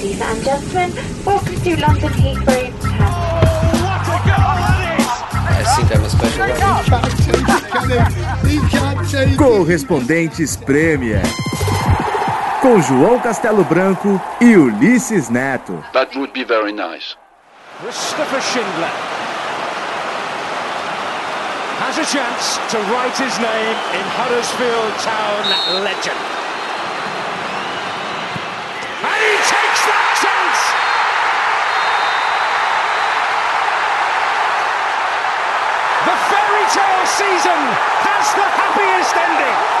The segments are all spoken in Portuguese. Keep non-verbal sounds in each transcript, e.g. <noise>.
Ladies and gentlemen, welcome to London Heathrow. I think I'm a special Correspondentes Premier. Com João Castelo Branco e Ulisses Neto. That would be very nice. Christopher Schindler has a chance to write his name in Huddersfield Town legend. And he takes that chance! The tale season has the happiest ending!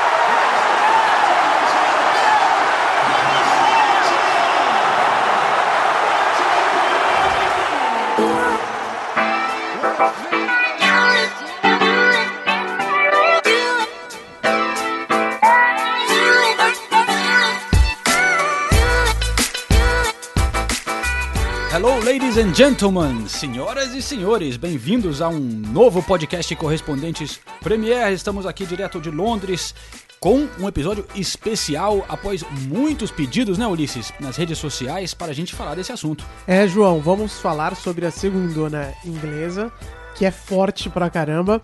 Ladies and gentlemen, senhoras e senhores, bem-vindos a um novo podcast Correspondentes Premier. Estamos aqui direto de Londres com um episódio especial após muitos pedidos, né, Ulisses, nas redes sociais para a gente falar desse assunto. É, João, vamos falar sobre a segundona inglesa, que é forte pra caramba.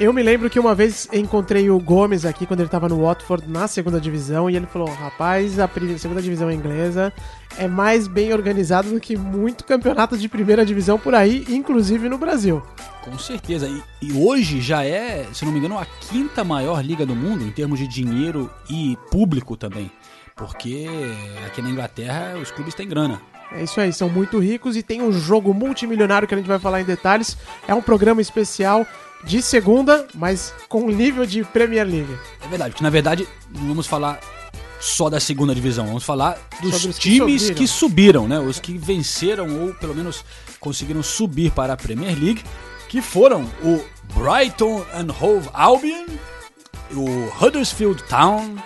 Eu me lembro que uma vez encontrei o Gomes aqui quando ele tava no Watford na segunda divisão e ele falou: rapaz, a segunda divisão inglesa é mais bem organizada do que muito campeonato de primeira divisão por aí, inclusive no Brasil. Com certeza. E, e hoje já é, se não me engano, a quinta maior liga do mundo em termos de dinheiro e público também. Porque aqui na Inglaterra os clubes têm grana. É isso aí, são muito ricos e tem um jogo multimilionário que a gente vai falar em detalhes. É um programa especial de segunda, mas com nível de Premier League. É verdade, porque na verdade não vamos falar só da segunda divisão, vamos falar dos os que times subiram. que subiram, né? Os que venceram ou pelo menos conseguiram subir para a Premier League, que foram o Brighton and Hove Albion, o Huddersfield Town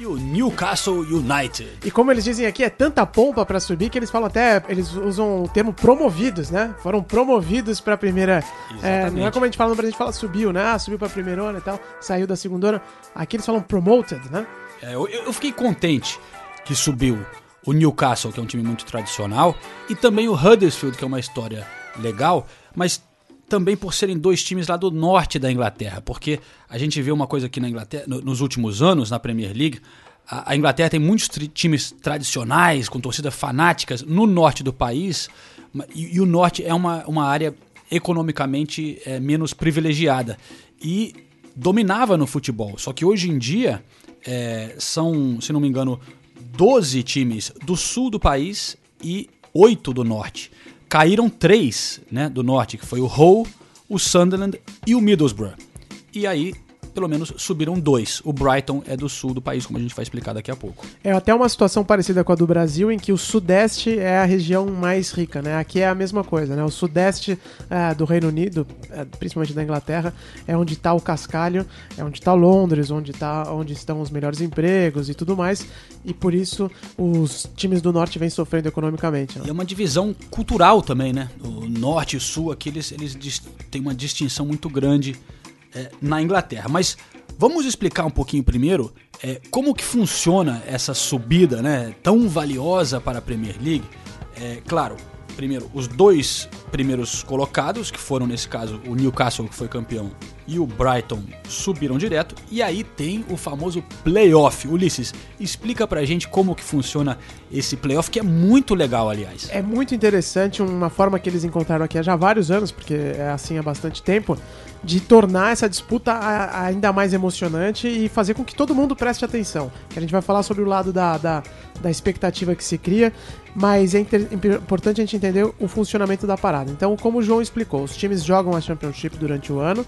e o Newcastle United. E como eles dizem aqui, é tanta pompa pra subir que eles falam até, eles usam o termo promovidos, né? Foram promovidos pra primeira. É, não é como a gente fala no Brasil, a gente fala subiu, né? Ah, subiu pra primeirona e tal, saiu da segundona. Aqui eles falam promoted, né? É, eu, eu fiquei contente que subiu o Newcastle, que é um time muito tradicional, e também o Huddersfield, que é uma história legal, mas também por serem dois times lá do norte da Inglaterra, porque a gente vê uma coisa aqui na Inglaterra, no- nos últimos anos, na Premier League, a, a Inglaterra tem muitos tri- times tradicionais, com torcidas fanáticas, no norte do país, e, e o norte é uma, uma área economicamente é, menos privilegiada. E dominava no futebol. Só que hoje em dia é, são, se não me engano, 12 times do sul do país e 8 do norte. Caíram três né, do norte, que foi o Hull, o Sunderland e o Middlesbrough. E aí, pelo menos, subiram dois. O Brighton é do sul do país, como a gente vai explicar daqui a pouco. É até uma situação parecida com a do Brasil, em que o Sudeste é a região mais rica, né? Aqui é a mesma coisa, né? O Sudeste é, do Reino Unido, é, principalmente da Inglaterra, é onde está o cascalho, é onde está Londres, onde, tá, onde estão os melhores empregos e tudo mais. E por isso os times do Norte vêm sofrendo economicamente. né? E é uma divisão cultural também, né? O norte e o sul aqui, eles, eles têm uma distinção muito grande é, na Inglaterra. Mas vamos explicar um pouquinho primeiro é, como que funciona essa subida né, tão valiosa para a Premier League. É, claro, primeiro, os dois primeiros colocados, que foram nesse caso o Newcastle, que foi campeão, e o Brighton subiram direto. E aí tem o famoso playoff. Ulisses, explica pra gente como que funciona esse playoff, que é muito legal, aliás. É muito interessante uma forma que eles encontraram aqui há já vários anos, porque é assim há bastante tempo, de tornar essa disputa ainda mais emocionante e fazer com que todo mundo preste atenção. Que a gente vai falar sobre o lado da, da, da expectativa que se cria, mas é inter- importante a gente entender o funcionamento da parada. Então, como o João explicou, os times jogam a Championship durante o ano,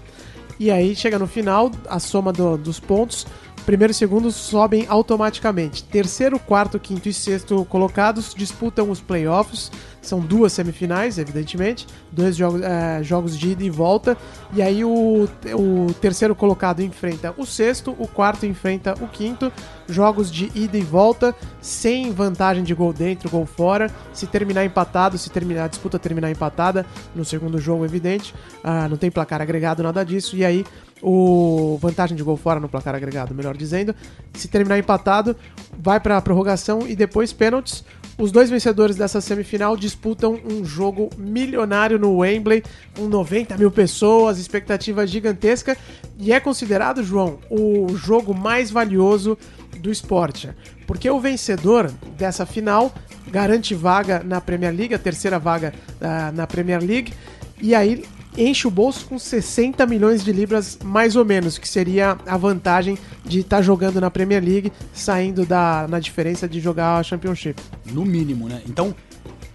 e aí chega no final, a soma do- dos pontos, primeiro e segundo sobem automaticamente. Terceiro, quarto, quinto e sexto colocados disputam os playoffs. São duas semifinais, evidentemente, dois jogos, é, jogos de ida e volta. E aí o, o terceiro colocado enfrenta o sexto, o quarto enfrenta o quinto. Jogos de ida e volta, sem vantagem de gol dentro, gol fora. Se terminar empatado, se terminar a disputa terminar empatada, no segundo jogo, evidente, ah, não tem placar agregado, nada disso. E aí o vantagem de gol fora no placar agregado, melhor dizendo. Se terminar empatado, vai para a prorrogação e depois pênaltis. Os dois vencedores dessa semifinal disputam um jogo milionário no Wembley, com 90 mil pessoas, expectativa gigantesca, e é considerado, João, o jogo mais valioso do esporte. Porque o vencedor dessa final garante vaga na Premier League, a terceira vaga uh, na Premier League, e aí enche o bolso com 60 milhões de libras, mais ou menos, que seria a vantagem de estar tá jogando na Premier League, saindo da na diferença de jogar a Championship. No mínimo, né? Então,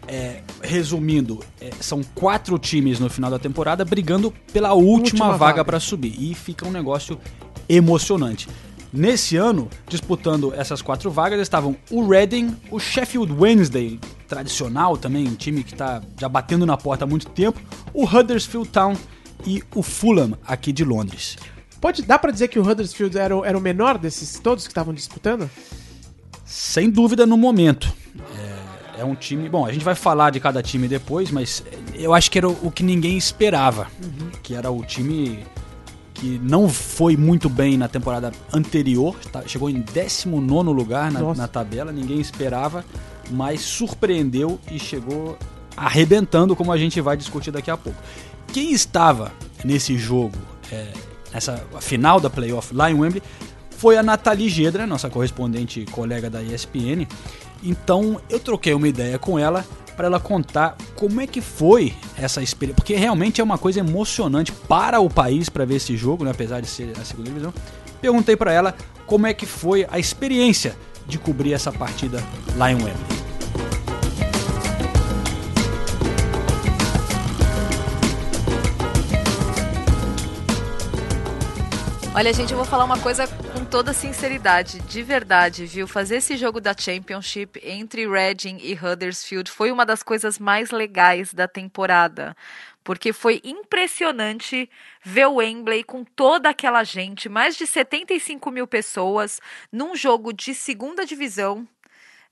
é, resumindo, é, são quatro times no final da temporada brigando pela última, última vaga, vaga. para subir. E fica um negócio emocionante. Nesse ano, disputando essas quatro vagas, estavam o Reading, o Sheffield Wednesday, tradicional também, um time que está já batendo na porta há muito tempo, o Huddersfield Town e o Fulham, aqui de Londres. Pode, dá para dizer que o Huddersfield era, o, era o menor desses todos que estavam disputando? Sem dúvida no momento. É, é, um time. Bom, a gente vai falar de cada time depois, mas eu acho que era o, o que ninguém esperava. Uhum. Que era o time que não foi muito bem na temporada anterior, tá, chegou em 19 lugar na, na, tabela, ninguém esperava, mas surpreendeu e chegou arrebentando, como a gente vai discutir daqui a pouco. Quem estava nesse jogo, é, nessa final da playoff lá em Wembley, foi a Nathalie Gedra, nossa correspondente colega da ESPN. Então eu troquei uma ideia com ela para ela contar como é que foi essa experiência, porque realmente é uma coisa emocionante para o país para ver esse jogo, né, apesar de ser a segunda divisão. Perguntei para ela como é que foi a experiência de cobrir essa partida lá em Wembley. Olha, gente, eu vou falar uma coisa com toda sinceridade, de verdade, viu? Fazer esse jogo da Championship entre Reading e Huddersfield foi uma das coisas mais legais da temporada. Porque foi impressionante ver o Wembley com toda aquela gente, mais de 75 mil pessoas, num jogo de segunda divisão,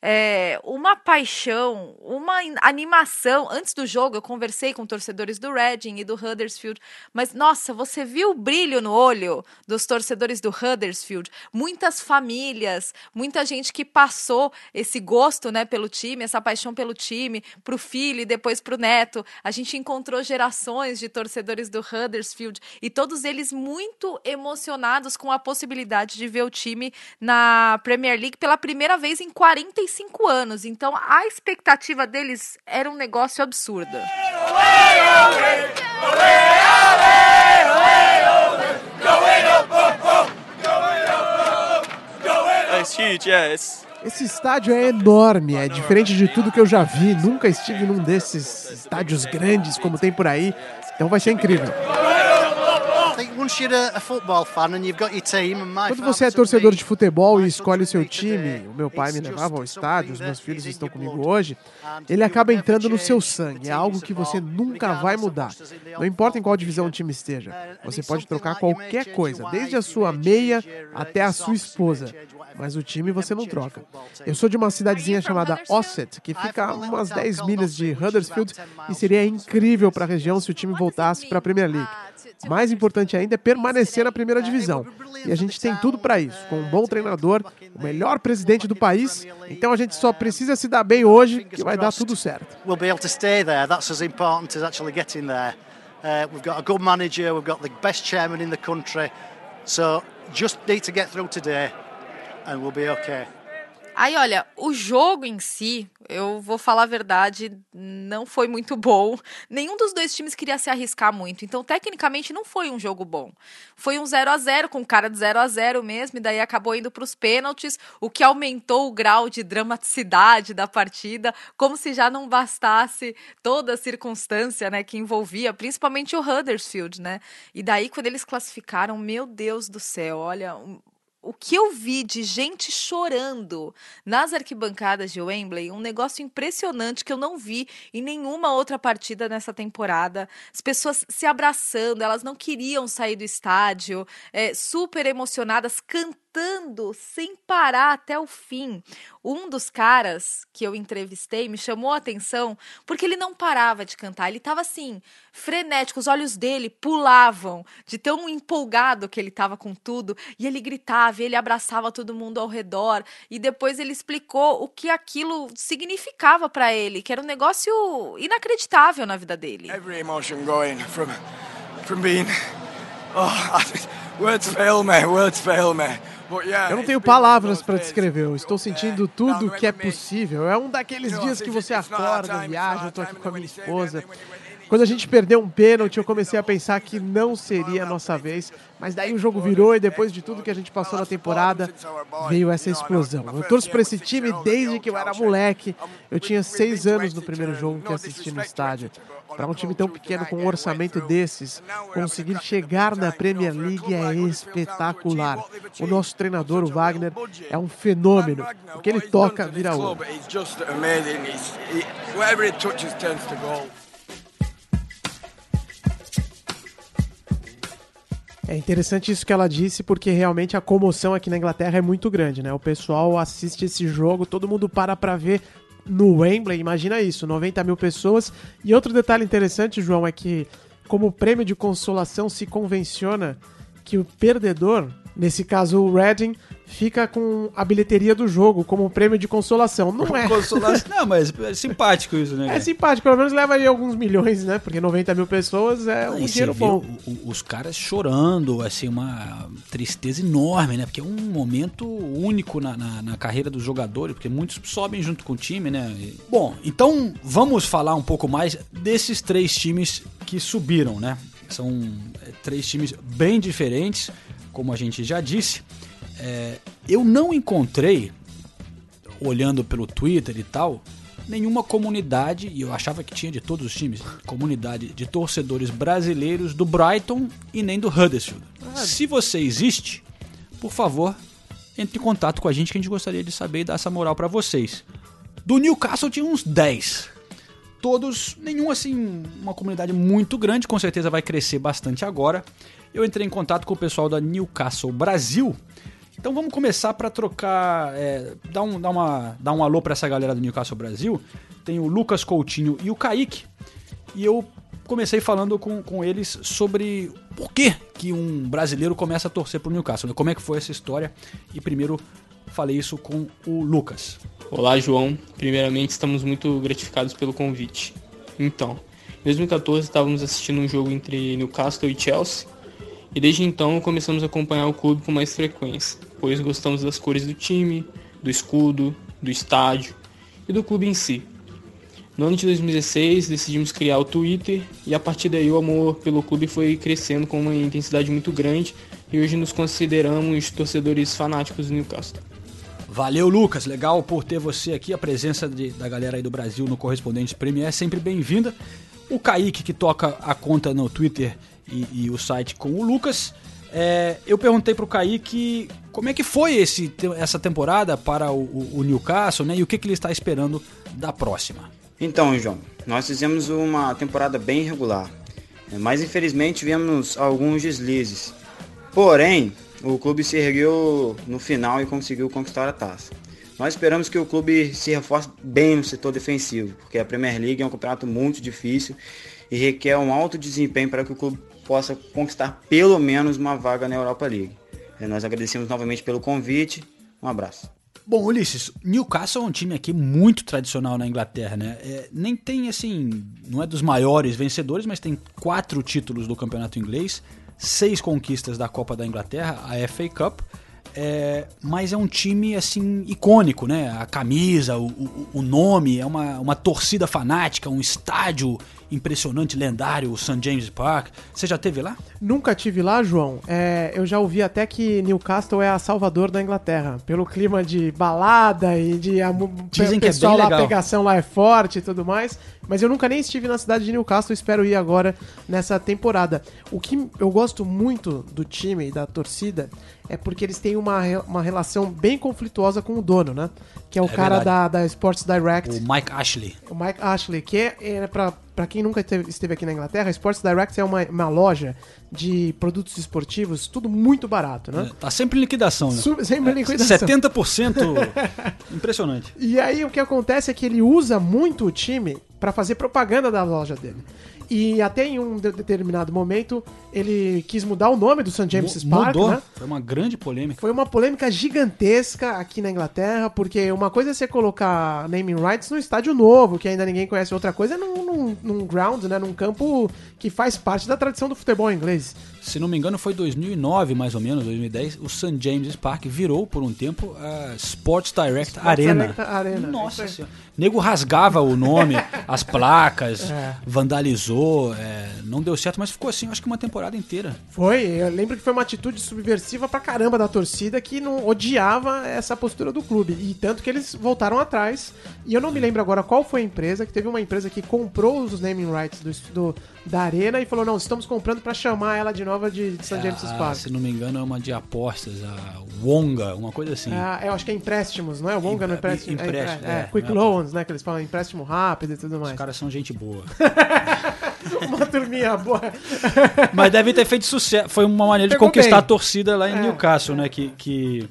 é, uma paixão, uma animação. Antes do jogo, eu conversei com torcedores do Reading e do Huddersfield, mas nossa, você viu o brilho no olho dos torcedores do Huddersfield? Muitas famílias, muita gente que passou esse gosto, né, pelo time, essa paixão pelo time, pro filho e depois pro neto. A gente encontrou gerações de torcedores do Huddersfield e todos eles muito emocionados com a possibilidade de ver o time na Premier League pela primeira vez em 45 35 anos. Então a expectativa deles era um negócio absurdo. Esse estádio é enorme, é diferente de tudo que eu já vi. Nunca estive num desses estádios grandes como tem por aí. Então vai ser incrível. Quando você é torcedor de futebol e escolhe seu time, o meu pai me levava ao estádio, os meus filhos estão comigo hoje, ele acaba entrando no seu sangue. É algo que você nunca vai mudar. Não importa em qual divisão o time esteja, você pode trocar qualquer coisa, desde a sua meia até a sua esposa. mas o time você não troca. Eu sou de uma cidadezinha chamada Osset, que fica a umas 10 milhas de Huddersfield, e seria incrível para a região se o time voltasse para a Premier League. Mais importante ainda é permanecer na primeira divisão. E a gente tem tudo para isso, com um bom treinador, o melhor presidente do país. Então a gente só precisa se dar bem hoje que vai dar tudo certo. We'll be able to stay there. That's as important as actually getting there. Uh, we've got a good manager, we've got the best chairman in the country. So just need to get through today and we'll be okay. Aí, olha, o jogo em si, eu vou falar a verdade, não foi muito bom. Nenhum dos dois times queria se arriscar muito. Então, tecnicamente, não foi um jogo bom. Foi um 0 a 0 com cara de 0 a 0 mesmo, e daí acabou indo para os pênaltis, o que aumentou o grau de dramaticidade da partida, como se já não bastasse toda a circunstância né, que envolvia, principalmente o Huddersfield, né? E daí, quando eles classificaram, meu Deus do céu, olha o que eu vi de gente chorando nas arquibancadas de Wembley, um negócio impressionante que eu não vi em nenhuma outra partida nessa temporada. As pessoas se abraçando, elas não queriam sair do estádio, é, super emocionadas, cantando cantando sem parar até o fim. Um dos caras que eu entrevistei me chamou a atenção porque ele não parava de cantar. Ele estava assim, frenético, os olhos dele pulavam de tão empolgado que ele estava com tudo. E ele gritava, e ele abraçava todo mundo ao redor. E depois ele explicou o que aquilo significava para ele, que era um negócio inacreditável na vida dele. Every emotion going from from being oh <laughs> words fail me, words fail me. Eu não tenho palavras days. descrever. Eu estou sentindo Yeah. tudo Now, que é we- possível. É um daqueles dias que você acorda, viaja. Eu our aqui com a minha esposa. Quando a gente perdeu um pênalti, eu comecei a pensar que não seria a nossa vez. Mas daí o jogo virou e depois de tudo que a gente passou na temporada, veio essa explosão. Eu torço pra esse time desde que eu era moleque. Eu tinha seis anos no primeiro jogo que assisti no estádio. Para um time tão pequeno com um orçamento desses, conseguir chegar na Premier League é espetacular. O nosso treinador, o Wagner, é um fenômeno. O que ele toca vira ouro. É interessante isso que ela disse, porque realmente a comoção aqui na Inglaterra é muito grande, né? O pessoal assiste esse jogo, todo mundo para pra ver no Wembley, imagina isso, 90 mil pessoas. E outro detalhe interessante, João, é que como prêmio de consolação se convenciona que o perdedor, nesse caso o Reading, fica com a bilheteria do jogo como prêmio de consolação. Não é. Consolação. Não, mas é simpático isso, né? É simpático, pelo menos leva aí alguns milhões, né? Porque 90 mil pessoas é um E você dinheiro bom. os caras chorando, assim, uma tristeza enorme, né? Porque é um momento único na, na, na carreira dos jogadores, porque muitos sobem junto com o time, né? E- Bom, então vamos falar um pouco mais desses três times que subiram, né? São é, três times bem diferentes, como a gente já disse. É, eu não encontrei olhando pelo Twitter e tal, nenhuma comunidade, e eu achava que tinha de todos os times, comunidade de torcedores brasileiros do Brighton e nem do Huddersfield. Se você existe, por favor, entre em contato com a gente que a gente gostaria de saber e dar essa moral pra vocês. Do Newcastle tinha uns 10. Todos, nenhum assim, uma comunidade muito grande, com certeza vai crescer bastante agora. Eu entrei em contato com o pessoal da Newcastle Brasil. Então vamos começar para trocar, é, dar, um, dar, uma, dar um alô para essa galera do Newcastle Brasil. Tem o Lucas Coutinho e o Kaique. E eu comecei falando com, com eles sobre por que, que um brasileiro começa a torcer pro Newcastle. né? Como é que foi essa história. E primeiro falei isso com o Lucas. Olá, João. Primeiramente, estamos muito gratificados pelo convite. Então, em 2014 estávamos assistindo um jogo entre Newcastle e Chelsea, e desde então começamos a acompanhar o clube com mais frequência, pois gostamos das cores do time, do escudo, do estádio e do clube em si. No ano de 2016 decidimos criar o Twitter e a partir daí o amor pelo clube foi crescendo com uma intensidade muito grande e hoje nos consideramos torcedores fanáticos do Newcastle. Valeu, Lucas. Legal por ter você aqui. A presença de- da galera aí do Brasil no Correspondentes Premier é sempre bem-vinda. O Kaique, que toca a conta no Twitter e, e o site com o Lucas. É, eu perguntei pro Kaique como é que foi esse, essa temporada para o, o- o Newcastle né, e o que, que ele está esperando da próxima. Então, João, nós fizemos uma temporada bem regular, né, mas infelizmente tivemos alguns deslizes. Porém, o clube se ergueu no final e conseguiu conquistar a taça. Nós esperamos que o clube se reforce bem no setor defensivo, porque a Premier League é um campeonato muito difícil e requer um alto desempenho para que o clube possa conquistar pelo menos uma vaga na Europa League. Eh, Nós agradecemos novamente pelo convite. Um abraço. Bom, Ulisses, Newcastle é um time aqui muito tradicional na Inglaterra, né? É, nem tem, assim, não é dos maiores vencedores, mas tem quatro títulos do campeonato inglês, seis conquistas da Copa da Inglaterra, a FA Cup. É, mas é um time, assim, icônico, né? A camisa, o, o, o nome, é uma, uma torcida fanática, um estádio impressionante, lendário, o St. James Park. Você já teve lá? Nunca tive lá, João. É, eu já ouvi até que Newcastle é a Salvador da Inglaterra. Pelo clima de balada e de a, Dizem que é pessoal bem lá, a pegação lá é forte e tudo mais. Mas eu nunca nem estive na cidade de Newcastle, espero ir agora nessa temporada. O que eu gosto muito do time e da torcida é porque eles têm uma, uma relação bem conflituosa com o dono, né? Que é o É cara verdade. da, da Sports Direct. O Mike Ashley. O Mike Ashley, que é, é para pra quem nunca esteve, aqui na Inglaterra, a Sports Direct é uma, uma loja de produtos esportivos, tudo muito barato, né? Tá sempre em liquidação, né? Su- sempre em liquidação. 70%. <laughs> Impressionante. E aí o que acontece é que ele usa muito o time pra fazer propaganda da loja dele. E até em um de- determinado momento ele quis mudar o nome do St. James's Park, Mudou. né? Foi uma grande polêmica. Foi uma polêmica gigantesca aqui na Inglaterra, porque uma coisa é você colocar naming rights num estádio novo, que ainda ninguém conhece, outra coisa é num, num, num ground, né, num campo que faz parte da tradição do futebol inglês. Se não me engano, foi 2009, mais ou menos, 2010. O St. James's Park virou, por um tempo, a Sports Direct Sports Arena. Direct Arena, Nossa senhora. Nego rasgava o nome, <laughs> as placas, É. vandalizou. é, não deu certo, mas ficou assim, acho que uma temporada inteira. Foi, eu lembro que foi uma atitude subversiva pra caramba da torcida que não odiava essa postura do clube. E tanto que eles voltaram atrás. E eu não me lembro agora qual foi a empresa, que teve uma empresa que comprou os naming rights do, do- da arena e falou: não, estamos comprando pra chamar ela de nova de, de St. James's Ah, Park. se não me engano, é uma de apostas, a Wonga, uma coisa assim. Ah, eu acho que é empréstimos, não é? Wonga no Empre- empréstimo. é, empréstimo, é, é, é, quick é. loans, né? Que eles falam empréstimo rápido e tudo Os mais. caras são gente boa. <laughs> Uma turminha boa. <laughs> Mas deve ter feito sucesso. Foi uma maneira de Pegou conquistar bem. a torcida lá em É. Newcastle, né? Que, que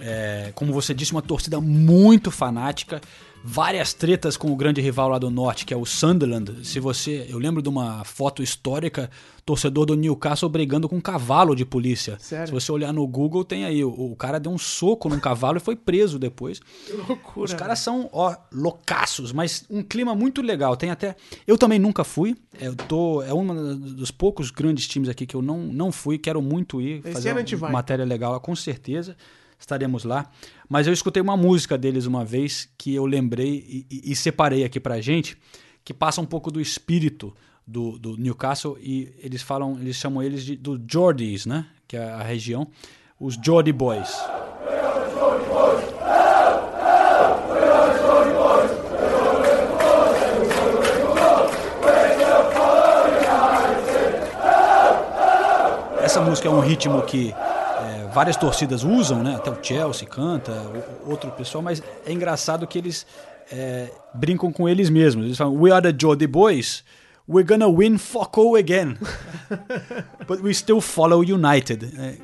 é, como você disse, uma torcida muito fanática. Várias tretas com o grande rival lá do norte, que é o Sunderland. Se você. Eu lembro de uma foto histórica, torcedor do Newcastle brigando com um cavalo de polícia. Sério? Se você olhar no Google, tem aí. O, o cara deu um soco num cavalo e foi preso depois. Que loucura. Os caras são, ó, loucaços, mas um clima muito legal. Tem até. Eu também nunca fui. Eu tô. É um dos poucos grandes times aqui que eu não, não fui. Quero muito ir. Esse fazer uma vai. matéria legal, com certeza. Estaremos lá. Mas eu escutei uma música deles uma vez que eu lembrei e, e- separei aqui pra gente, que passa um pouco do espírito do, do Newcastle e eles falam, eles chamam eles de, do Geordies, né? Que é a região. Os Geordie Boys. Essa música é um ritmo que várias torcidas usam, né? Até o Chelsea canta, outro pessoal, mas é engraçado que eles é, brincam com eles mesmos. Eles falam, We are the Jody Boys, we're gonna win Foco again. <laughs> But we still follow United. É,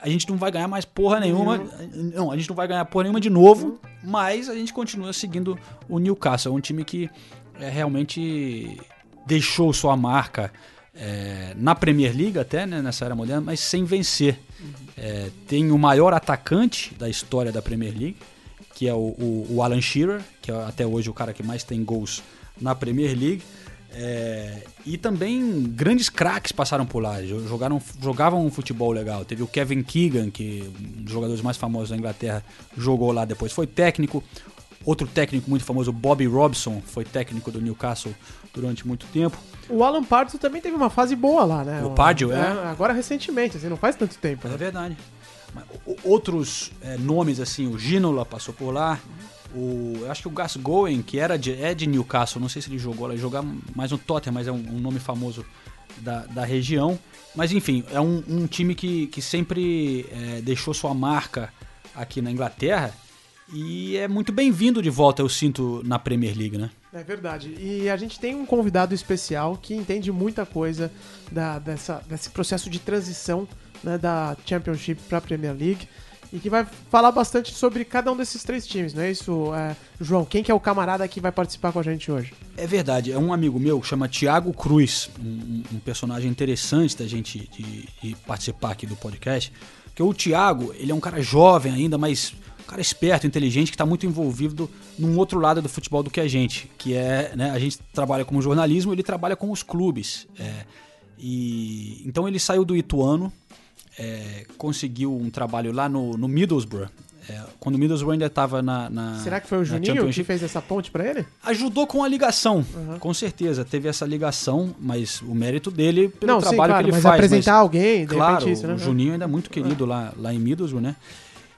a gente não vai ganhar mais porra nenhuma. Não, a gente não vai ganhar porra nenhuma de novo, mas a gente continua seguindo o Newcastle. É um time que é, realmente deixou sua marca é, na Premier League até, né, nessa era moderna, mas sem vencer. É, tem o maior atacante da história da Premier League, que é o, o- o Alan Shearer, que é até hoje o cara que mais tem gols na Premier League. É, e também grandes craques passaram por lá, jo- jogaram, jogavam um futebol legal. Teve o Kevin Keegan, que um dos jogadores mais famosos da Inglaterra, jogou lá depois, foi técnico. Outro técnico muito famoso, Bobby Robson, foi técnico do Newcastle durante muito tempo. O Alan Pardew também teve uma fase boa lá, né? O Pardew, é. Agora recentemente, assim, não faz tanto tempo. É Né? verdade. Mas o- Outros é, nomes, assim, o Ginola passou por lá. O, eu acho que o Gascoigne, que era de, é de Newcastle, não sei se ele jogou lá, ele jogava mais no Tottenham, mas é um, um nome famoso da, da região. Mas enfim, é um, um time que, que sempre é, deixou sua marca aqui na Inglaterra e é muito bem-vindo de volta, eu sinto, na Premier League, né? É verdade. E a gente tem um convidado especial que entende muita coisa da, dessa, desse processo de transição né, da Championship para a Premier League e que vai falar bastante sobre cada um desses três times, não é isso, é, João? Quem que é o camarada que vai participar com a gente hoje? É verdade, é um amigo meu que chama Tiago Cruz, um, um- personagem interessante da gente de, de participar aqui do podcast. Porque o Tiago, ele é um cara jovem ainda, mas um cara esperto, inteligente, que está muito envolvido num outro lado do futebol do que a gente, que é, né, a gente trabalha como jornalismo, ele trabalha com os clubes. é, e então ele saiu do Ituano, é, conseguiu um trabalho lá no, no Middlesbrough. É, quando o Middlesbrough ainda estava na, na. Será que foi o Juninho que fez essa ponte para ele? Ajudou com a ligação, com certeza. Teve essa ligação, mas o mérito dele pelo Não, sim, trabalho claro, que ele mas faz. apresentar alguém, de claro, isso, né? o Juninho ainda é muito querido lá, lá em Middlesbrough, né?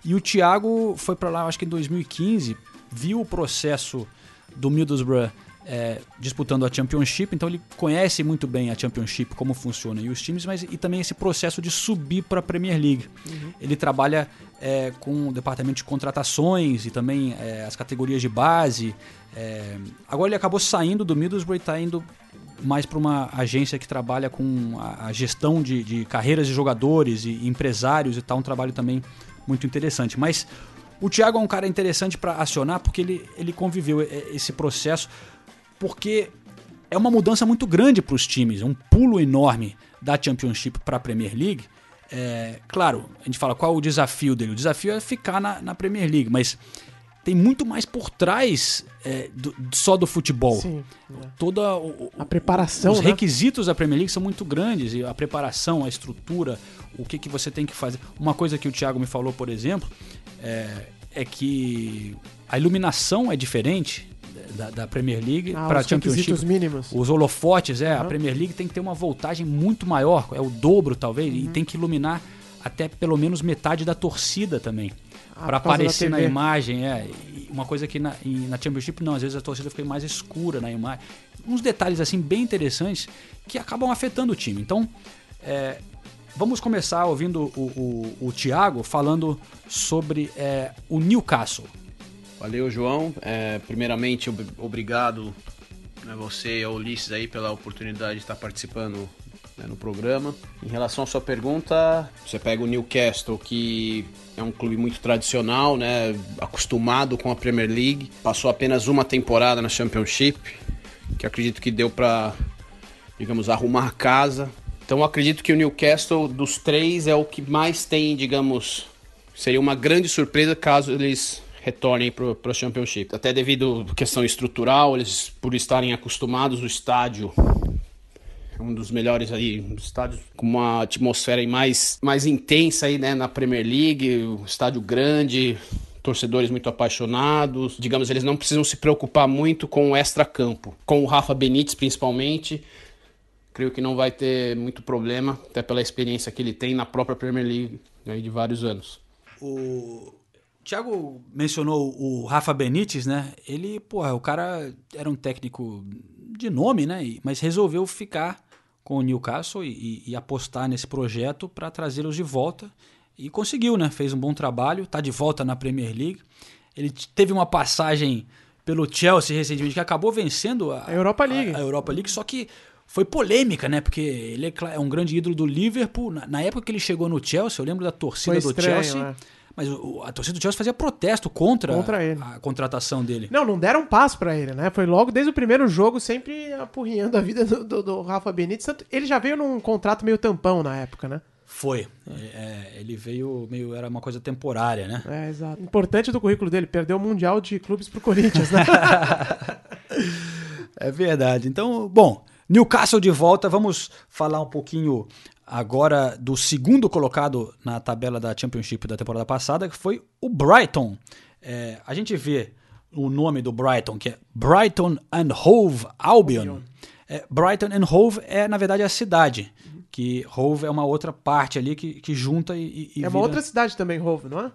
E o Thiago foi pra lá, acho que em 2015, viu o processo do Middlesbrough é, disputando a Championship, então ele conhece muito bem a Championship, como funciona e os times, mas e também esse processo de subir para a Premier League. Ele trabalha é, com o departamento de contratações e também é, as categorias de base. É, agora ele acabou saindo do Middlesbrough e está indo mais para uma agência que trabalha com a, a gestão de, de carreiras de jogadores e empresários e tal, um trabalho também muito interessante. Mas o Thiago é um cara interessante para acionar porque ele, ele conviveu é, esse processo, porque é uma mudança muito grande para os times, um pulo enorme da Championship para a Premier League. É, claro, a gente fala qual é o desafio dele. O desafio é ficar na, na Premier League, mas tem muito mais por trás é, do- só do futebol. Sim. Toda o- A preparação, os né? requisitos da Premier League são muito grandes e a preparação, a estrutura, o que, que você tem que fazer. Uma coisa que o Thiago me falou, por exemplo, é, é que a iluminação é diferente da, da Premier League Ah, para a os Championship. mínimos. Os holofotes, é, a Aham. Premier League tem que ter uma voltagem muito maior, é o dobro talvez, Uhum. e tem que iluminar até pelo menos metade da torcida também. Ah, para aparecer na imagem, é. Uma coisa que na, na Championship não, às vezes a torcida fica mais escura na imagem. Uns detalhes assim bem interessantes que acabam afetando o time. Então, é, vamos começar ouvindo o, o, o Thiago falando sobre é, o Newcastle. Valeu, João. É, primeiramente, ob- obrigado né, você e ao Ulisses aí pela oportunidade de estar participando né, no programa. Em relação à sua pergunta, você pega o Newcastle, que é um clube muito tradicional, né, acostumado com a Premier League, passou apenas uma temporada na Championship, que acredito que deu para, digamos, arrumar a casa. Então, acredito que o Newcastle dos três é o que mais tem, digamos, seria uma grande surpresa caso eles retornem para a Championship. Até devido à questão estrutural, eles por estarem acostumados, o estádio é um dos melhores aí, um dos estádios com uma atmosfera mais, mais intensa aí, né, na Premier League, um estádio grande, torcedores muito apaixonados. Digamos, eles não precisam se preocupar muito com o extra-campo. Com o Rafa Benítez, principalmente, creio que não vai ter muito problema, até pela experiência que ele tem na própria Premier League aí de vários anos. O Thiago mencionou o Rafa Benítez, né? Ele, porra, o cara era um técnico de nome, né? Mas resolveu ficar com o Newcastle e, e- apostar nesse projeto para trazê-los de volta. E conseguiu, né? Fez um bom trabalho, tá de volta na Premier League. Ele teve uma passagem pelo Chelsea recentemente que acabou vencendo a, A Europa League. a- a Europa League, só que foi polêmica, né? Porque ele é, é um grande ídolo do Liverpool. Na, na época que ele chegou no Chelsea, eu lembro da torcida Foi do estranho, Chelsea. é. Mas o- a torcida do Chelsea fazia protesto contra, Contra ele. a contratação dele. Não, não deram passo pra ele, né? Foi logo desde o primeiro jogo, sempre apurrinhando a vida do, do- do Rafa Benítez. Ele já veio num contrato meio tampão na época, né? Foi. É, ele veio meio. Era uma coisa temporária, né? É, exato. Importante do currículo dele, perdeu o Mundial de Clubes pro Corinthians, né? <laughs> É verdade. Então, bom, Newcastle de volta. Vamos falar um pouquinho agora do segundo colocado na tabela da Championship da temporada passada, que foi o Brighton. É, a gente vê o nome do Brighton, que é Brighton and Hove Albion. É, Brighton and Hove é, na verdade, a cidade. Que Hove é uma outra parte ali que, que junta e, e é uma vira- outra cidade também, Hove, não é?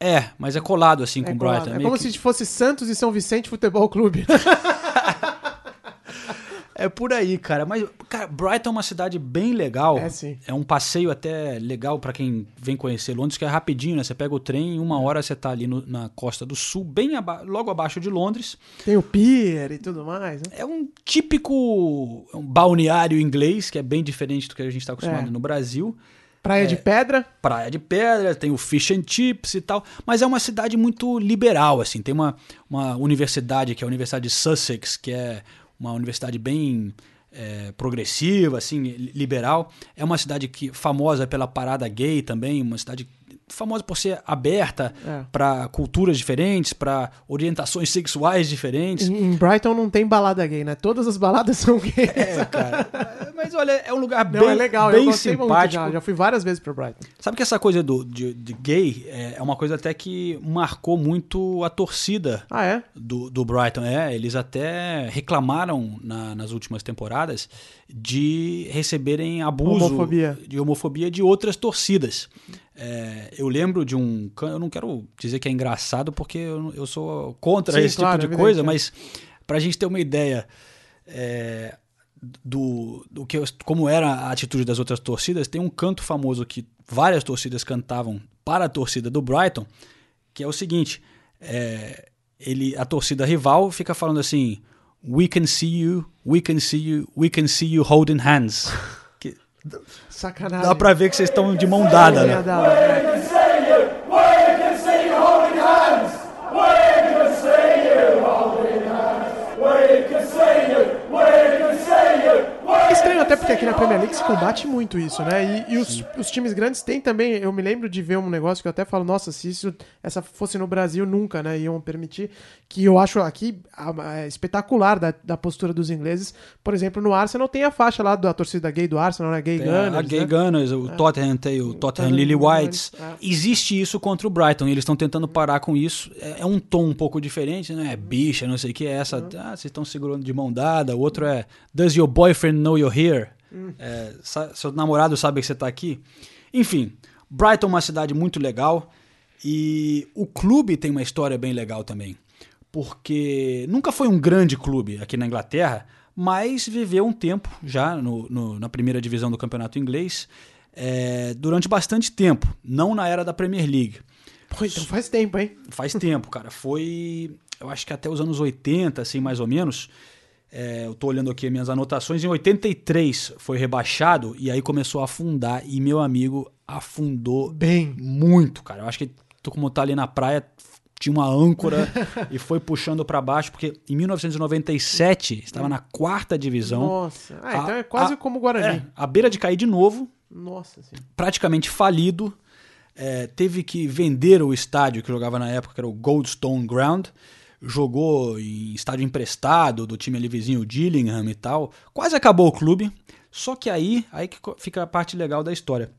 É, mas é colado assim com É, o colado. Brighton. é como que- se fosse Santos e São Vicente Futebol Clube. <laughs> É por aí, cara. Mas, cara, Brighton é uma cidade bem legal. É, sim. É um passeio até legal pra quem vem conhecer Londres, que é rapidinho, né? Você pega o trem, em uma hora você tá ali no- na costa do sul, bem aba- logo abaixo de Londres. Tem o Pier e tudo mais, né? É um típico um balneário inglês, que é bem diferente do que a gente está acostumado É. no Brasil. Praia de Pedra. Praia de Pedra, tem o Fish and Chips e tal, mas é uma cidade muito liberal, assim. Tem uma, uma universidade, que é a Universidade de Sussex, que é uma universidade bem é, progressiva, assim, li- liberal. É uma cidade que famosa pela parada gay também, uma cidade famosa por ser aberta É. para culturas diferentes, para orientações sexuais diferentes. Em, Brighton não tem balada gay, né? Todas as baladas <laughs> são gays. É, cara. Mas olha, é um lugar Não, bem, é legal, bem eu gostei muito simpático. já. Já fui várias vezes pra Brighton. Sabe que essa coisa do, de, de gay é, é uma coisa até que marcou muito a torcida Ah, é? do, do Brighton. É, eles até reclamaram na- nas últimas temporadas de receberem abuso Homofobia. de homofobia de outras torcidas. É, eu lembro de um. Eu não quero dizer que é engraçado porque eu, eu sou contra Sim, esse claro, tipo de coisa, é. mas Pra gente ter uma ideia é, do, do que como era a atitude das outras torcidas, tem um canto famoso que várias torcidas cantavam para a torcida do Brighton, que é o seguinte: é, ele, a torcida rival fica falando assim: We can see you, we can see you, we can see you holding hands. <laughs> Que Sacanagem. dá pra ver que vocês estão de mão dada, né? É estranho até porque aqui na Premier League se combate muito isso, né? E, e os, os times grandes têm também. Eu me lembro de ver um negócio que eu até falo, nossa, se isso essa fosse no Brasil, nunca, né? Iam permitir. Que eu acho aqui a- a- espetacular da, da postura dos ingleses. Por exemplo, no Arsenal tem a faixa lá da torcida gay do Arsenal, né? Gay Tem a- Gunners. a Gay né? Gunners, o Tottenham tem o Tottenham Lily Whites. É. Existe isso contra o Brighton, e eles estão tentando parar com isso. É, é um tom um pouco diferente, né? É bicha, não sei o que. É essa, ah, vocês estão segurando de mão dada. O outro é Does your boyfriend know you're here? É, sa- seu namorado sabe que você está aqui? Enfim, Brighton é uma cidade muito legal e o clube tem uma história bem legal também. Porque nunca foi um grande clube aqui na Inglaterra, mas viveu um tempo já no- no- na primeira divisão do campeonato inglês é, durante bastante tempo, não na era da Premier League. Pô, então faz tempo, hein? Faz tempo, cara. Foi, eu acho que até os anos 80, assim, mais ou menos. É, eu tô olhando aqui as minhas anotações. Em 83 foi rebaixado e aí começou a afundar. E meu amigo afundou Bem. muito, cara. Eu acho que tô como tá ali na praia, tinha uma âncora <laughs> e foi puxando para baixo, porque em 1997 estava na quarta divisão. Nossa. Ah, A- então é quase a- como o Guarani. É, a beira de cair de novo, Nossa senhora. praticamente falido. É, teve que vender o estádio que jogava na época, que era o Goldstone Ground. Jogou em estádio emprestado do time ali vizinho, o Gillingham e tal. Quase acabou o clube. Só que aí, aí que fica a parte legal da história.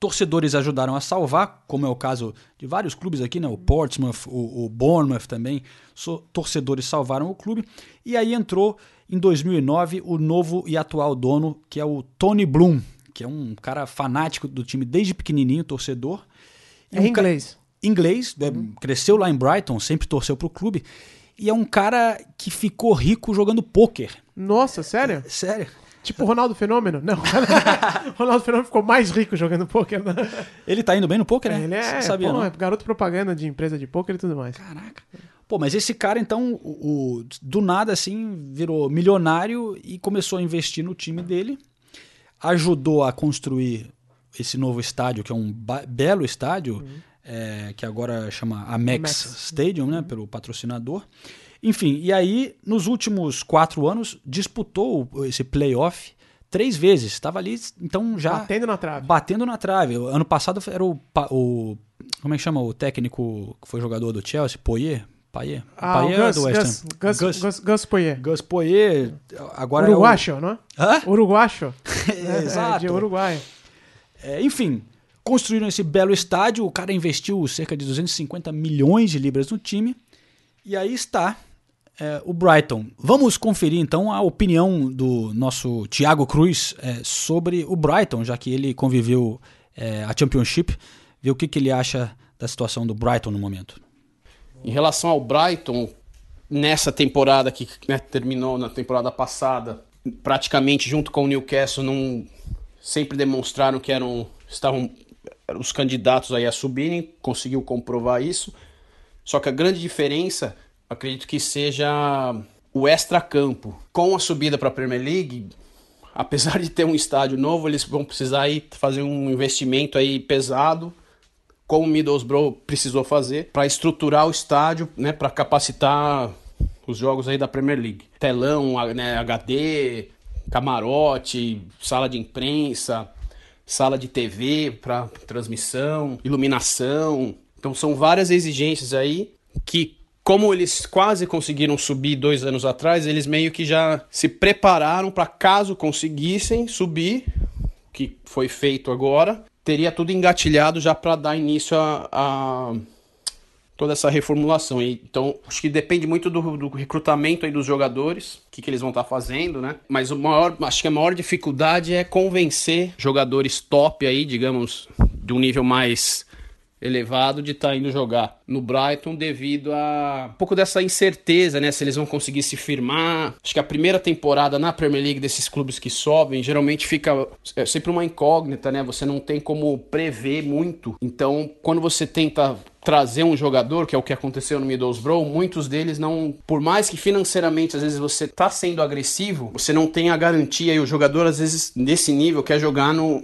Torcedores ajudaram a salvar, como é o caso de vários clubes aqui, né? O Portsmouth, o, o Bournemouth também. So- torcedores salvaram o clube. E aí entrou em 2009 o novo e atual dono, que é o Tony Bloom, que é um cara fanático do time desde pequenininho, torcedor. E É um inglês. Inglês, é, cresceu lá em Brighton, sempre torceu pro clube. E é um cara que ficou rico jogando pôquer. Nossa, sério? Sério. Tipo o Ronaldo Fenômeno? Não. <laughs> o Ronaldo Fenômeno ficou mais rico jogando pôquer. né? Ele tá indo bem no pôquer, né? Ele é, sabia, pô, não? é garoto propaganda de empresa de pôquer e tudo mais. Caraca. Pô, mas esse cara, então, o, o- do nada, assim, virou milionário e começou a investir no time dele. Ajudou a construir esse novo estádio, que é um belo estádio, é, que agora chama Amex, Amex. Stadium, né, pelo patrocinador. Enfim, e aí, nos últimos quatro anos, disputou esse playoff três vezes. Estava ali, então, já Batendo na trave. batendo na trave. Ano passado era o, o- Como é que chama o técnico que foi jogador do Chelsea? Poirier? Paier? Ah, Paier Gus, do West Gus, Ham. Gus, Gus, Gus, Gus Poirier. Gus Poirier. Agora Uruguacho, não é? <laughs> é o... Hã? Uruguacho. É, exato. de Uruguai. É, enfim, construíram esse belo estádio. O cara investiu cerca de 250 milhões de libras no time. E aí está é, o Brighton. Vamos conferir então a opinião do nosso Thiago Cruz é, sobre o Brighton, já que ele conviveu é, a Championship, ver o que, que ele acha da situação do Brighton no momento. Em relação ao Brighton, nessa temporada que né, terminou na temporada passada, praticamente junto com o Newcastle, não, sempre demonstraram que eram estavam os candidatos aí a subirem, conseguiu comprovar isso. Só que a grande diferença, acredito que seja o extracampo. Com a subida para a Premier League, <laughs> apesar de ter um estádio novo, eles vão precisar aí fazer um investimento aí pesado como o Middlesbrough precisou fazer para estruturar o estádio, né, para capacitar os jogos aí da Premier League. Telão, né, HD, camarote, sala de imprensa, sala de TV para transmissão, iluminação. Então são várias exigências aí que como eles quase conseguiram subir dois anos atrás, eles meio que já se prepararam para caso conseguissem subir, que foi feito agora, teria tudo engatilhado já para dar início a, a toda essa reformulação. Então, acho que depende muito do, do recrutamento aí dos jogadores, o que, que eles vão estar fazendo, né? Mas o maior, acho que a maior dificuldade é convencer jogadores top aí, digamos, de um nível mais elevado de estar indo jogar no Brighton devido a um pouco dessa incerteza, né? Se eles vão conseguir se firmar. Acho que a primeira temporada na Premier League desses clubes que sobem geralmente fica é sempre uma incógnita, né? Você não tem como prever muito. Então, quando você tenta trazer um jogador, que é o que aconteceu no Middlesbrough, muitos deles não, por mais que financeiramente às vezes você tá sendo agressivo, você não tem a garantia e o jogador às vezes nesse nível quer jogar no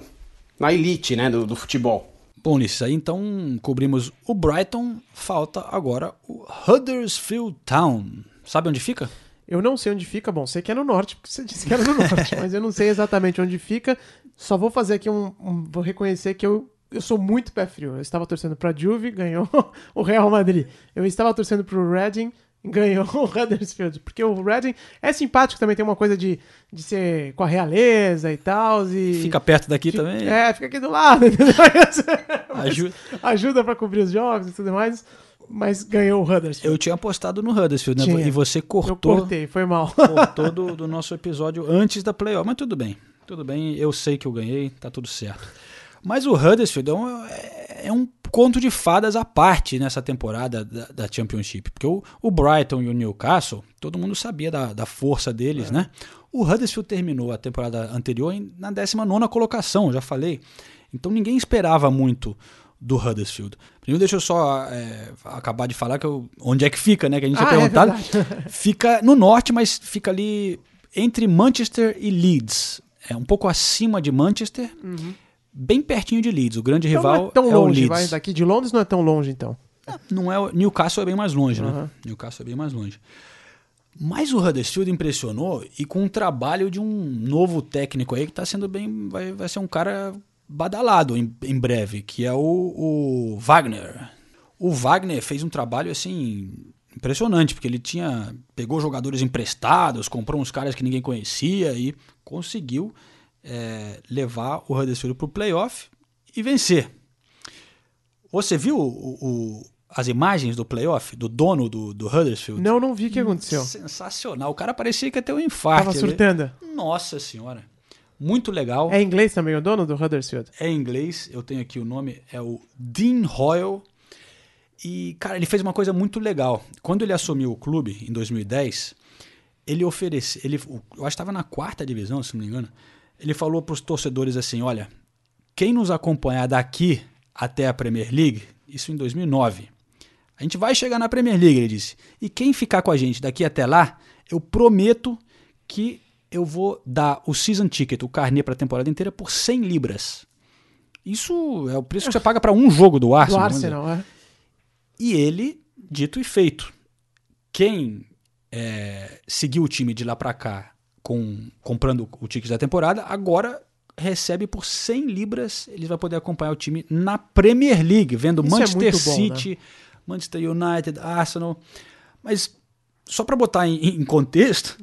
na elite, né, do, do futebol. Bom, Ulisses, aí então cobrimos o Brighton, falta agora o Huddersfield Town. Sabe onde fica? Eu não sei onde fica, bom, sei que é no norte, porque você <laughs> disse que era no norte, mas eu não sei exatamente onde fica. Só vou fazer aqui um. um- vou reconhecer que eu, eu sou muito pé frio. Eu estava torcendo pra Juve, ganhou <laughs> o Real Madrid. Eu estava torcendo pro Reading, ganhou <laughs> o Huddersfield. Porque o Reading é simpático também, tem uma coisa de, de ser com a realeza e tal. E... Fica perto daqui Fica- também. É, fica aqui do lado? <laughs> Ajuda. <laughs> Ajuda pra cobrir os jogos e tudo mais. Mas ganhou o Huddersfield. Eu tinha apostado no Huddersfield, né? Tinha. E você Eu cortou, cortei, foi mal. cortou do, do nosso episódio antes da playoff. Mas tudo bem. Tudo bem, eu sei que eu ganhei, tá tudo certo. Mas o Huddersfield é um, é um conto de fadas à parte nessa temporada da, da Championship. Porque o, o Brighton e o Newcastle, todo mundo sabia da, da força deles, né? O Huddersfield terminou a temporada anterior em- na 19 colocação, já falei. Então ninguém esperava muito do Huddersfield. Primeiro deixa eu só é, acabar de falar que eu- onde é que fica, né? Que a gente Ah, tinha é perguntado. verdade. <laughs> fica no norte, mas fica ali entre Manchester e Leeds. É um pouco acima de Manchester, bem pertinho de Leeds. O grande Então rival não é tão é o longe, Leeds. vai. Daqui de Londres não é tão longe, então. Não é o Newcastle é bem mais longe, né? Aham. Newcastle é bem mais longe. Mas o Huddersfield impressionou e com o trabalho de um novo técnico aí que está sendo bem, vai, vai ser um cara badalado em, em breve, que é o, o Wagner. O Wagner fez um trabalho assim impressionante, porque ele tinha pegou jogadores emprestados, comprou uns caras que ninguém conhecia e conseguiu é, levar o Huddersfield para o playoff e vencer. Você viu o- o- as imagens do playoff do dono do, do Huddersfield? Não, não vi o que aconteceu. Sensacional. O cara parecia que ia ter um infarto. Tava surtando. Nossa senhora. Muito legal. É inglês também o dono do Huddersfield? É inglês, eu tenho aqui o nome, é o Dean Hoyle. E, cara, ele fez uma coisa muito legal. Quando ele assumiu o clube, em 2010, ele ofereceu. Ele, eu acho que estava na quarta divisão, se não me engano. Ele falou para os torcedores assim: olha, quem nos acompanhar daqui até a Premier League, isso em 2009, a gente vai chegar na Premier League, ele disse. E quem ficar com a gente daqui até lá, eu prometo que eu vou dar o season ticket, o carnê para a temporada inteira, por 100 libras. Isso é o preço que você paga para um jogo do Do Arsenal. dizer. Arsenal, é. E ele, dito e feito, quem é, seguiu o time de lá para cá com, comprando o ticket da temporada, agora recebe por 100 libras, ele vai poder acompanhar o time na Premier League, vendo Isso é Manchester muito bom, City, Manchester United, Arsenal. Mas só para botar em, em contexto,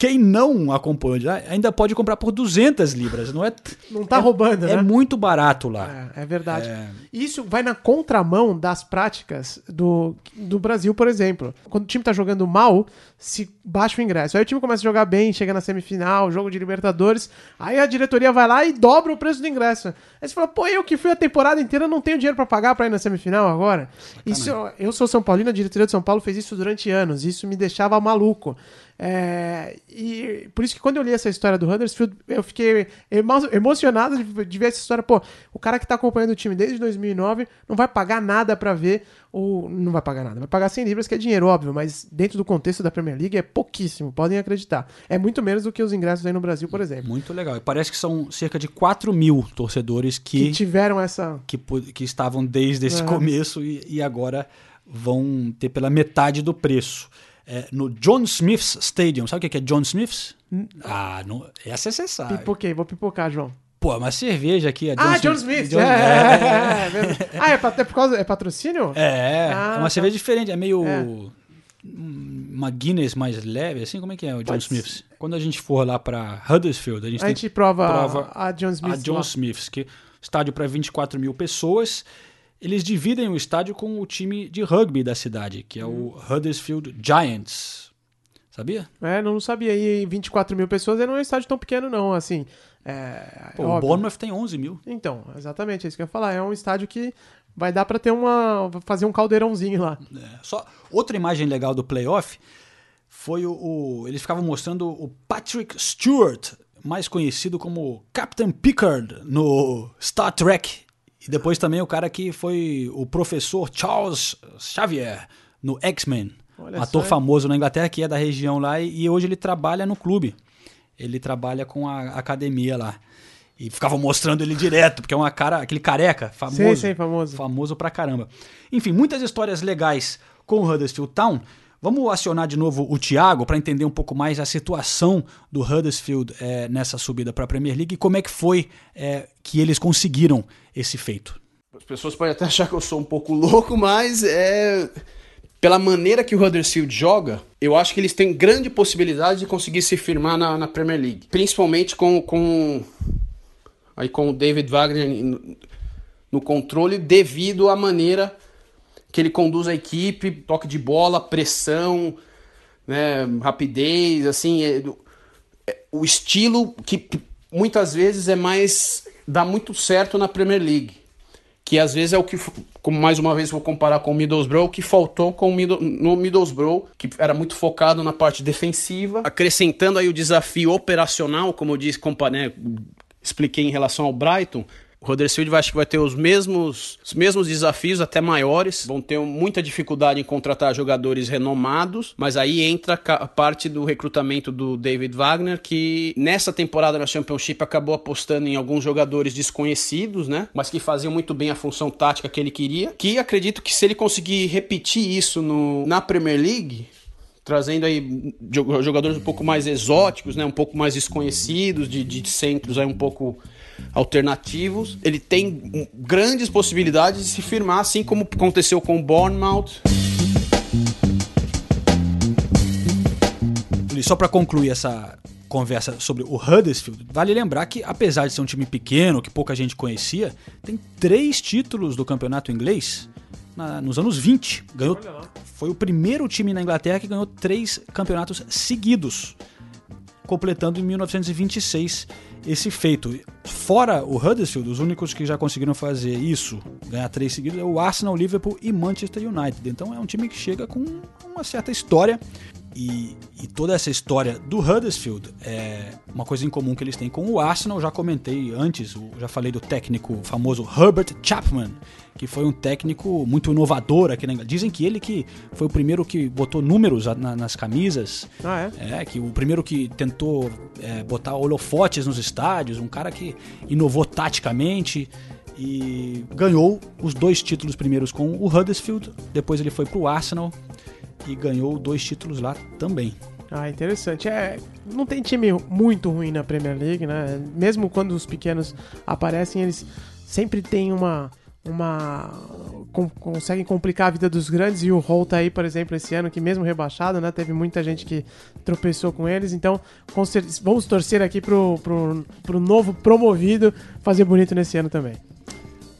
quem não acompanhou ainda pode comprar por 200 libras, não é? Não tá é- roubando, É né? muito barato lá. É, é verdade. Isso vai na contramão das práticas do, do Brasil, por exemplo. Quando o time tá jogando mal, se baixa o ingresso. Aí o time começa a jogar bem, chega na semifinal, jogo de Libertadores. Aí a diretoria vai lá e dobra o preço do ingresso. Aí você fala, pô, eu que fui a temporada inteira não tenho dinheiro pra pagar pra ir na semifinal agora. Isso, eu sou São Paulino, a diretoria de São Paulo fez isso durante anos. Isso me deixava maluco. É, e por isso que quando eu li essa história do Huddersfield, eu fiquei emo- emocionado de, de ver essa história. Pô, o cara que tá acompanhando o time desde 2009 não vai pagar nada pra ver, ou não vai pagar nada, vai pagar 100 libras, que é dinheiro, óbvio, mas dentro do contexto da Premier League é pouquíssimo, podem acreditar. É muito menos do que os ingressos aí no Brasil, por exemplo. Muito legal. E parece que são cerca de 4 mil torcedores Que que, tiveram essa. que, que estavam desde esse É. começo e, e agora vão ter pela metade do preço. É, no John Smith's Stadium. Sabe o que é John Smith's? Ah, não, essa você sabe. Pipoquei, vou pipocar, João. Pô, uma cerveja aqui. A ah, John Smith! John- é, é, é, é. Ah, é, pra- é por causa. É patrocínio? É, Ah, é uma tá. cerveja diferente, é meio É. uma Guinness mais leve, assim, como é que é o John Pode Smith's? Quando a gente for lá pra Huddersfield, a gente, A gente prova, prova a John Smith. a John lá. Smith's, que estádio para 24 mil pessoas. Eles dividem o estádio com o time de rugby da cidade, que é o Huddersfield Giants. Sabia? É, não sabia. E 24 mil pessoas não é um estádio tão pequeno, não, assim. É, Pô, é o óbvio. Bournemouth tem 11 mil. Então, exatamente, é isso que eu ia falar. É um estádio que vai dar pra ter uma. fazer um caldeirãozinho lá. É, só outra imagem legal do playoff foi o, o- eles ficavam mostrando o Patrick Stewart, mais conhecido como Captain Picard no Star Trek. E depois também o cara que foi o professor Charles Xavier no X-Men. Olha ator só, famoso na Inglaterra que é da região lá e, hoje ele trabalha no clube. Ele trabalha com a academia lá. E ficava mostrando ele direto, porque é uma cara, aquele careca famoso. Sei, sei, famoso. Famoso pra caramba. Enfim, muitas histórias legais com o Huddersfield Town. Vamos acionar de novo o Thiago para entender um pouco mais a situação do Huddersfield eh, nessa subida para a Premier League e como é que foi eh, que eles conseguiram esse feito. As pessoas podem até <laughs> achar que eu sou um pouco louco, mas é. Pela maneira que o Huddersfield joga, eu acho que eles têm grande possibilidade de conseguir se firmar na, na Premier League. Principalmente com, com, aí com o David Wagner no controle, devido à maneira que ele conduz a equipe, toque de bola, pressão, né, rapidez, assim, é, é, o estilo que muitas vezes é mais dá muito certo na Premier League, que às vezes é o que, como mais uma vez vou comparar com o Middlesbrough, que faltou com Middle, no Middlesbrough, que era muito focado na parte defensiva, acrescentando aí o desafio operacional, como eu disse, compa- né, expliquei em relação ao Brighton. O Huddersfield acho que vai ter os mesmos, os mesmos desafios, até maiores. Vão ter muita dificuldade em contratar jogadores renomados, mas aí entra a parte do recrutamento do David Wagner, que nessa temporada na Championship acabou apostando em alguns jogadores desconhecidos, né? Mas que faziam muito bem a função tática que ele queria. Que acredito que se ele conseguir repetir isso no, na Premier League, trazendo aí jo- jogadores um pouco mais exóticos, né, um pouco mais desconhecidos, de, de centros aí um pouco alternativos. Ele tem um, grandes possibilidades de se firmar, assim como aconteceu com o Bournemouth. E só para concluir essa conversa sobre o Huddersfield, vale lembrar que apesar de ser um time pequeno, que pouca gente conhecia, tem três títulos do campeonato inglês na- nos anos 20. Ganhou, foi o primeiro time na Inglaterra que ganhou três campeonatos seguidos, completando em 1926 esse feito. Fora o Huddersfield, os únicos que já conseguiram fazer isso, ganhar três seguidos, é o Arsenal, Liverpool e Manchester United. Então é um time que chega com uma certa história. E, e toda essa história do Huddersfield é uma coisa em comum que eles têm com o Arsenal. Já comentei antes, o- já falei do técnico famoso Herbert Chapman, que foi um técnico muito inovador aqui na Inglaterra. Dizem que ele que foi o primeiro que botou números na- nas camisas. Ah, É, que o primeiro que tentou é, botar holofotes nos estádios, um cara que inovou taticamente e ganhou os dois títulos primeiros com o Huddersfield, depois ele foi pro Arsenal e ganhou dois títulos lá também. Ah, interessante. É, não tem time muito ruim na Premier League, né? Mesmo quando os pequenos aparecem, eles sempre têm uma. uma com- conseguem complicar a vida dos grandes e o Hull tá aí, por exemplo, esse ano que mesmo rebaixado, né, teve muita gente que tropeçou com eles, então com vamos torcer aqui pro, pro, pro novo promovido fazer bonito nesse ano também.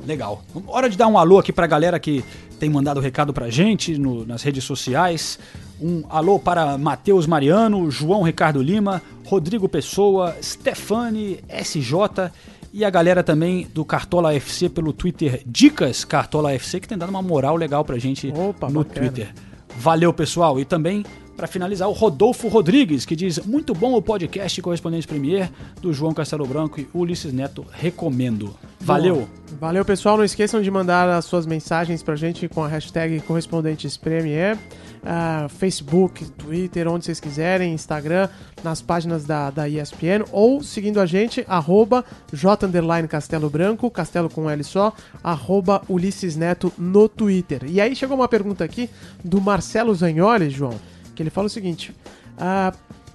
Legal. Hora de dar um alô aqui pra galera que tem mandado recado pra gente no- nas redes sociais. Um alô para Matheus Mariano, João Ricardo Lima, Rodrigo Pessoa, Stefane, SJ e a galera também do Cartola FC pelo Twitter Dicas Cartola FC que tem dado uma moral legal pra gente Opa, no bacana. Twitter. Valeu, pessoal. E também, para finalizar, o Rodolfo Rodrigues, que diz: Muito bom o podcast Correspondente Premier do João Castelo Branco e Ulisses Neto. Recomendo. Valeu. Bom, valeu, pessoal. Não esqueçam de mandar as suas mensagens pra gente com a hashtag Correspondentes Premier. ah, Facebook, Twitter, onde vocês quiserem, Instagram, nas páginas da, da ESPN, ou seguindo a gente, arroba J Castelo Branco, Castelo com L só, arroba Ulisses Neto no Twitter. E aí chegou uma pergunta aqui do Marcelo Zagnoli, João, que ele fala o seguinte: ah,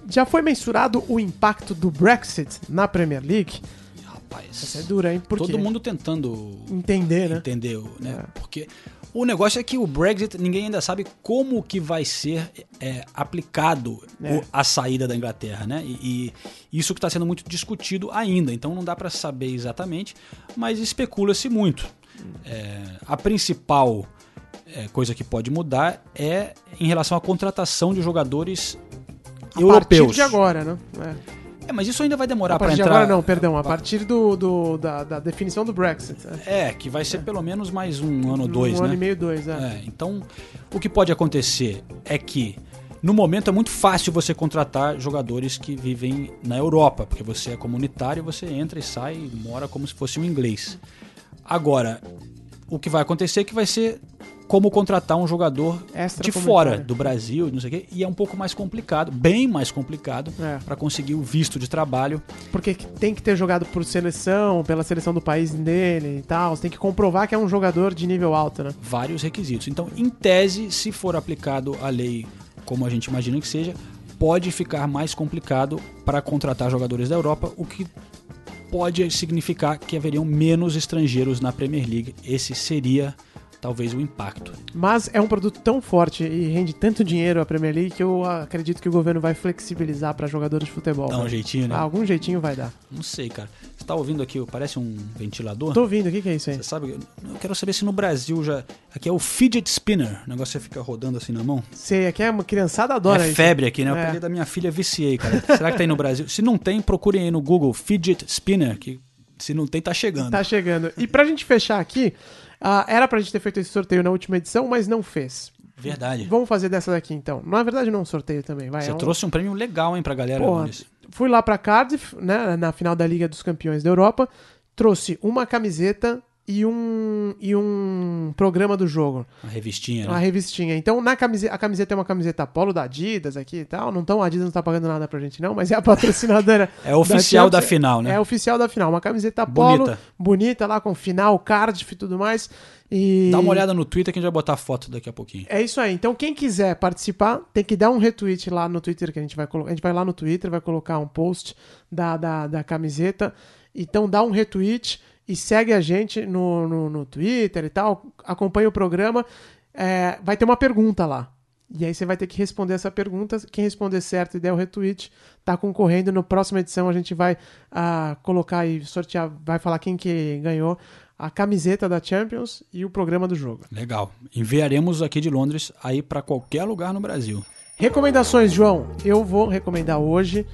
já foi mensurado o impacto do Brexit na Premier League? Rapaz. Essa é dura, hein? Por Todo quê? mundo tentando entender, né? entender, né? Porque o negócio é que o Brexit, ninguém ainda sabe como que vai ser é, aplicado É. a saída da Inglaterra, né? E, e isso que está sendo muito discutido ainda. Então não dá para saber exatamente, mas especula-se muito. É, a principal é, coisa que pode mudar é em relação à contratação de jogadores A europeus. partir de agora, né? É. É, mas isso ainda vai demorar A para partir de entrar. agora não, perdão, a partir do, do- da, da definição do Brexit. né? É, que vai ser pelo menos mais um ano ou dois, um né? ano e meio, dois, é. É, então, o que pode acontecer é que, no momento, é muito fácil você contratar jogadores que vivem na Europa, porque você é comunitário, você entra e sai e mora como se fosse um inglês. Agora, o que vai acontecer é que vai ser como contratar um jogador de Extracomunitário. fora do Brasil, não sei o quê, e é um pouco mais complicado, bem mais complicado, É. para conseguir o visto de trabalho. Porque tem que ter jogado por seleção, pela seleção do país dele e tal. Você tem que comprovar que é um jogador de nível alto, né? vários requisitos. Então, em tese, se for aplicado a lei como a gente imagina que seja, pode ficar mais complicado para contratar jogadores da Europa, o que pode significar que haveriam menos estrangeiros na Premier League. Esse seria talvez o impacto. Mas é um produto tão forte e rende tanto dinheiro a Premier League que eu acredito que o governo vai flexibilizar para jogadores de futebol. Dá um né? jeitinho, né? Ah, algum jeitinho vai dar. Não sei, cara. Você tá ouvindo aqui, parece um ventilador? Tô ouvindo, o que, que é isso aí? Você sabe? Eu quero saber se no Brasil já. Aqui é o fidget spinner. O negócio que fica rodando assim na mão. Sei, aqui é uma criançada adora é isso. febre aqui, né? Eu É. da minha filha, viciei, cara. Será que tem no Brasil? Se não tem, procurem aí no Google fidget spinner, que se não tem, tá chegando. Tá chegando. E pra gente fechar aqui, ah, era pra gente ter feito esse sorteio na última edição, mas não fez. Verdade. Vamos fazer dessa daqui então. Na verdade, não é um sorteio também, vai. Você é um- trouxe um prêmio legal, hein, pra galera. Porra, fui lá pra Cardiff, né, na final da Liga dos Campeões da Europa, trouxe uma camiseta e um, e um programa do jogo. Uma revistinha, né? Uma revistinha. Então, na camiseta, a camiseta é uma camiseta polo da Adidas aqui e tal. Não tão, a Adidas não tá pagando nada pra gente, não, mas é a <laughs> patrocinadora. É oficial da Champions. final, né? É oficial da final. Uma camiseta polo, Bonita. bonita lá, com final, Cardiff e tudo mais. E... Dá uma olhada no Twitter que a gente vai botar foto daqui a pouquinho. É isso aí. Então, quem quiser participar, tem que dar um retweet lá no Twitter que a gente vai colocar. A gente vai lá no Twitter, vai colocar um post da, da, da camiseta. Então, dá um retweet e segue a gente no, no, no Twitter e tal. Acompanha o programa. É, vai ter uma pergunta lá. E aí você vai ter que responder essa pergunta. Quem responder certo e der o retweet, tá concorrendo. Na próxima edição a gente vai ah, colocar e sortear, vai falar quem que ganhou a camiseta da Champions e o programa do jogo. Legal. Enviaremos aqui de Londres aí pra qualquer lugar no Brasil. Recomendações, João. Eu vou recomendar hoje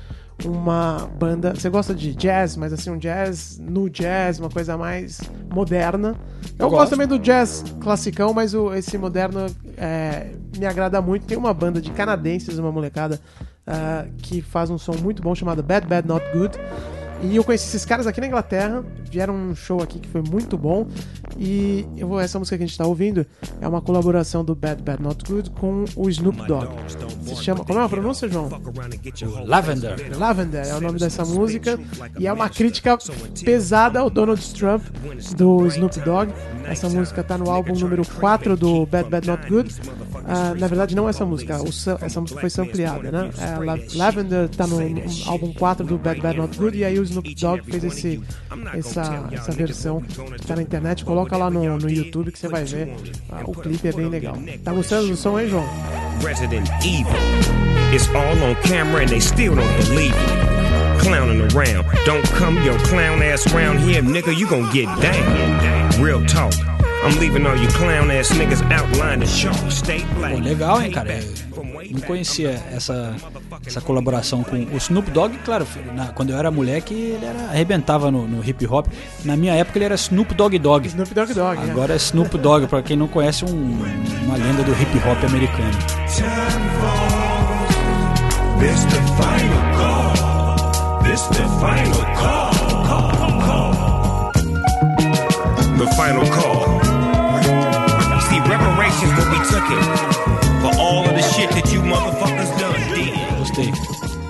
uma banda. Você gosta de jazz, mas assim, um jazz no jazz, uma coisa mais moderna. Eu, Eu gosto também do jazz classicão, mas o, esse moderno é, me agrada muito. Tem uma banda de canadenses, uma molecada, ah, que faz um som muito bom chamado Bad Bad Not Good. E eu conheci esses caras aqui na Inglaterra, vieram um show aqui que foi muito bom. E eu vou, essa música que a gente tá ouvindo é uma colaboração do Bad Bad Not Good com o Snoop Dogg. Se chama. Como é a pronúncia, João? Lavender. Lavender é o nome dessa música. E é uma crítica pesada ao Donald Trump do Snoop Dogg. Essa música tá no álbum número 4 do Bad Bad Not Good. Ah, na verdade, não essa música. essa música foi sampleada, né? É, La- Lavender tá no, no álbum 4 do Bad Bad Not Good. E aí o Snoop Dogg fez esse, essa, essa versão que tá na internet. Coloca lá no, no YouTube que você vai ver. Ah, o clipe é bem legal. Tá gostando do som aí, João? Resident Evil. It's all on camera and they still don't believe it. Clowning around. Don't come your clown ass around here, nigga. You gon' get down. Real talk. I'm leaving all you clown ass niggas outlined the chalk. Stay black. Pô, legal, hein, cara? Eu não conhecia essa, essa colaboração com o Snoop Dogg, claro, na- quando eu era moleque, ele era, arrebentava no, no hip hop. Na minha época ele era Snoop Dogg Dogg. Snoop Dogg Dogg. é. Agora é Snoop Dogg, pra quem não conhece, um- uma lenda do hip hop americano. This the final call. This the final call. Call, call. The final call. Will be taken for all of the shit that you motherfuckers done did. Gostei.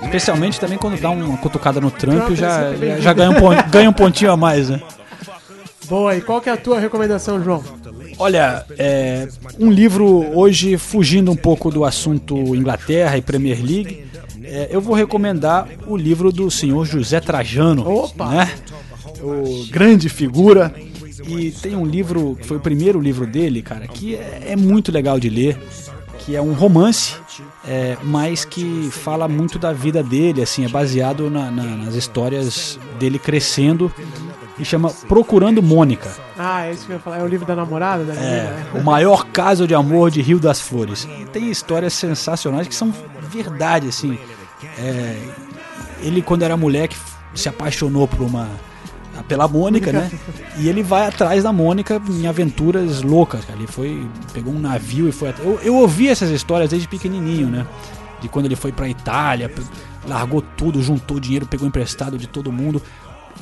Especialmente também quando dá uma cutucada no Trump, Trump é já, já, já ganha, um pon- <laughs> ganha um pontinho a mais, né? Boa, e qual que é a tua recomendação, João? Olha, é, um livro hoje fugindo um pouco do assunto Inglaterra e Premier League, é, eu vou recomendar o livro do senhor José Trajano, Opa! né? O grande figura. E tem um livro que foi o primeiro livro dele, cara, que é, é muito legal de ler, que é um romance, é, mas que fala muito da vida dele, assim, é baseado na- na- nas histórias dele crescendo e chama Procurando Mônica. Ah, é isso que eu ia falar. É o livro da namorada da É, né? o maior caso de amor de Rio das Flores. E tem histórias sensacionais que são verdade, assim. É, ele, quando era moleque, se apaixonou por uma. Pela Mônica, né? E ele vai atrás da Mônica em aventuras loucas, cara. Ele foi. pegou um navio e foi. at- Eu, eu ouvi essas histórias desde pequenininho, né? De quando ele foi pra Itália, largou tudo, juntou dinheiro, pegou emprestado de todo mundo.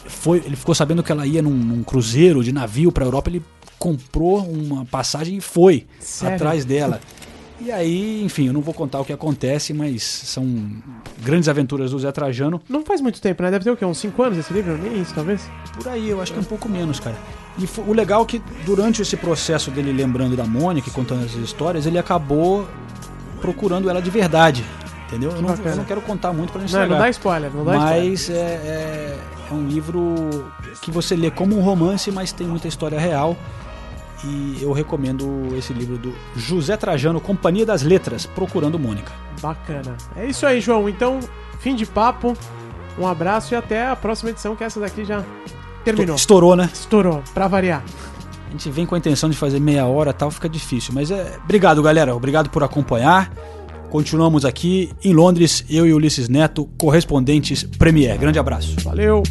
Foi, ele ficou sabendo que ela ia num, num cruzeiro de navio pra Europa, ele comprou uma passagem e foi Sério? atrás dela. E aí, enfim, eu não vou contar o que acontece, mas são grandes aventuras do Zé Trajano. Não faz muito tempo, né? Deve ter o quê? Uns 5 anos esse livro? Nem isso, talvez? Por aí, eu acho que é um pouco menos, cara. E o legal é que durante esse processo dele lembrando da Mônica e contando as histórias, ele acabou procurando ela de verdade. Entendeu? Eu não, eu não quero contar muito pra não Não, estragar. não dá spoiler, não dá spoiler. Mas é, é, é um livro que você lê como um romance, mas tem muita história real. E eu recomendo esse livro do José Trajano, Companhia das Letras, Procurando Mônica. Bacana. É isso aí, João. Então, fim de papo. Um abraço e até a próxima edição, que essa daqui já terminou. Estourou, né? Estourou, pra variar. A gente vem com a intenção de fazer meia hora tal, fica difícil. Mas é. Obrigado, galera. Obrigado por acompanhar. Continuamos aqui em Londres, eu e Ulisses Neto, correspondentes Premier. Grande abraço. Valeu!